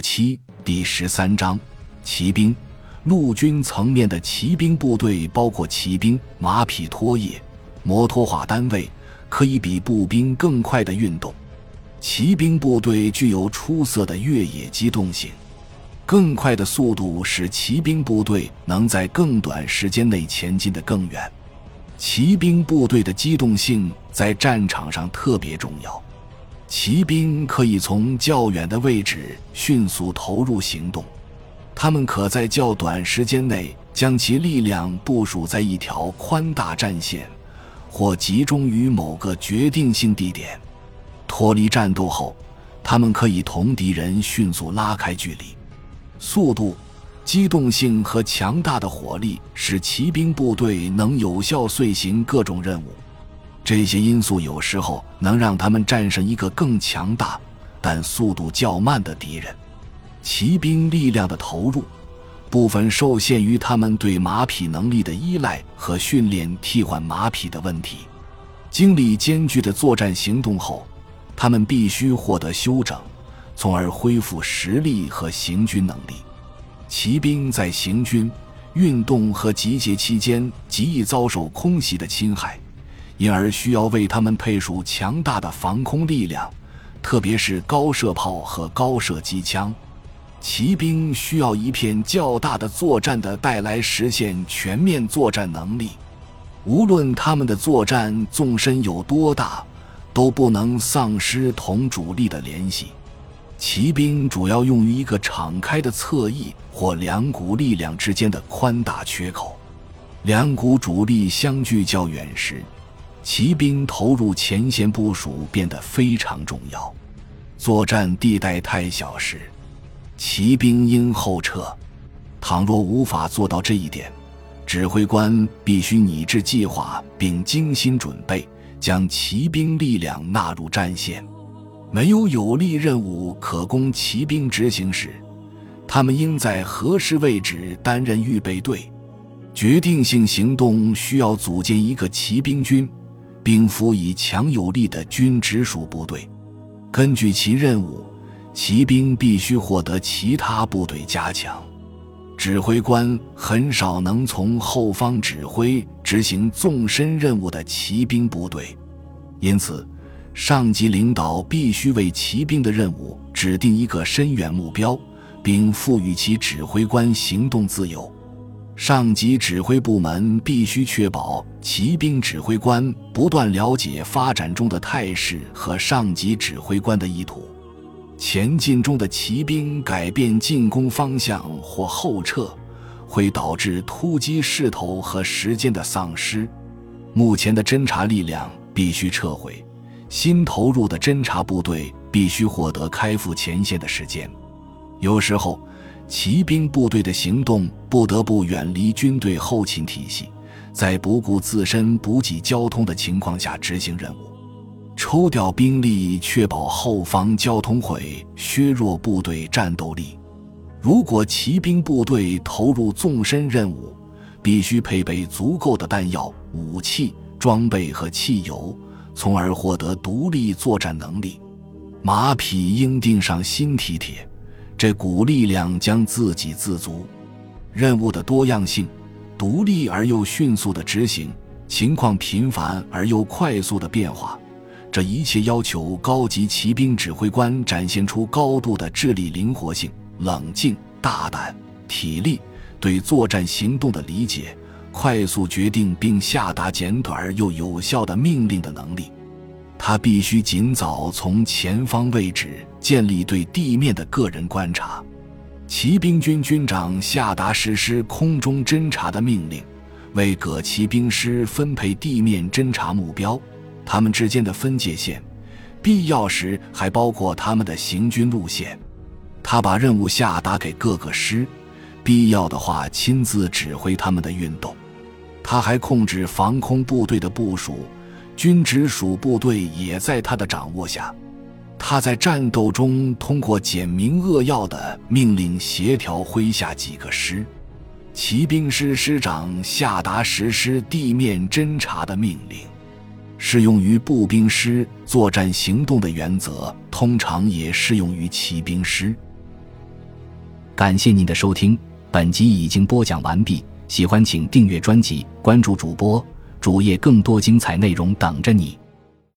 七第十三章骑兵。陆军层面的骑兵部队包括骑兵、马匹、拖曳、摩托化单位，可以比步兵更快的运动。骑兵部队具有出色的越野机动性，更快的速度使骑兵部队能在更短时间内前进的更远。骑兵部队的机动性在战场上特别重要。骑兵可以从较远的位置迅速投入行动，他们可在较短时间内将其力量部署在一条宽大战线，或集中于某个决定性地点。脱离战斗后，他们可以同敌人迅速拉开距离。速度、机动性和强大的火力使骑兵部队能有效遂行各种任务。这些因素有时候能让他们战胜一个更强大但速度较慢的敌人。骑兵力量的投入部分受限于他们对马匹能力的依赖和训练替换马匹的问题。经历艰巨的作战行动后，他们必须获得休整，从而恢复实力和行军能力。骑兵在行军、运动和集结期间极易遭受空袭的侵害。因而需要为他们配属强大的防空力量，特别是高射炮和高射机枪。骑兵需要一片较大的作战的带来实现全面作战能力。无论他们的作战纵深有多大，都不能丧失同主力的联系。骑兵主要用于一个敞开的侧翼或两股力量之间的宽大缺口。两股主力相距较远时。骑兵投入前线部署变得非常重要。作战地带太小时，骑兵应后撤。倘若无法做到这一点，指挥官必须拟制计划并精心准备，将骑兵力量纳入战线。没有有利任务可供骑兵执行时，他们应在合适位置担任预备队。决定性行动需要组建一个骑兵军。并辅以强有力的军直属部队。根据其任务，骑兵必须获得其他部队加强。指挥官很少能从后方指挥执行纵深任务的骑兵部队，因此，上级领导必须为骑兵的任务指定一个深远目标，并赋予其指挥官行动自由。上级指挥部门必须确保骑兵指挥官不断了解发展中的态势和上级指挥官的意图。前进中的骑兵改变进攻方向或后撤，会导致突击势头和时间的丧失。目前的侦察力量必须撤回，新投入的侦察部队必须获得开赴前线的时间。有时候。骑兵部队的行动不得不远离军队后勤体系，在不顾自身补给交通的情况下执行任务。抽调兵力确保后方交通会削弱部队战斗力。如果骑兵部队投入纵深任务，必须配备足够的弹药、武器、装备和汽油，从而获得独立作战能力。马匹应钉上新蹄铁。这股力量将自给自足，任务的多样性，独立而又迅速的执行，情况频繁而又快速的变化，这一切要求高级骑兵指挥官展现出高度的智力灵活性、冷静、大胆、体力、对作战行动的理解、快速决定并下达简短而又有效的命令的能力。他必须尽早从前方位置建立对地面的个人观察。骑兵军军长下达实施空中侦察的命令，为各骑兵师分配地面侦察目标，他们之间的分界线，必要时还包括他们的行军路线。他把任务下达给各个师，必要的话亲自指挥他们的运动。他还控制防空部队的部署。军直属部队也在他的掌握下他在战斗中通过简明扼要的命令协调麾下几个师骑兵师师长下达实施地面侦察的命令适用于步兵师作战行动的原则通常也适用于骑兵师。感谢您的收听本集已经播讲完毕喜欢请订阅专辑关注主播主页更多精彩内容等着你。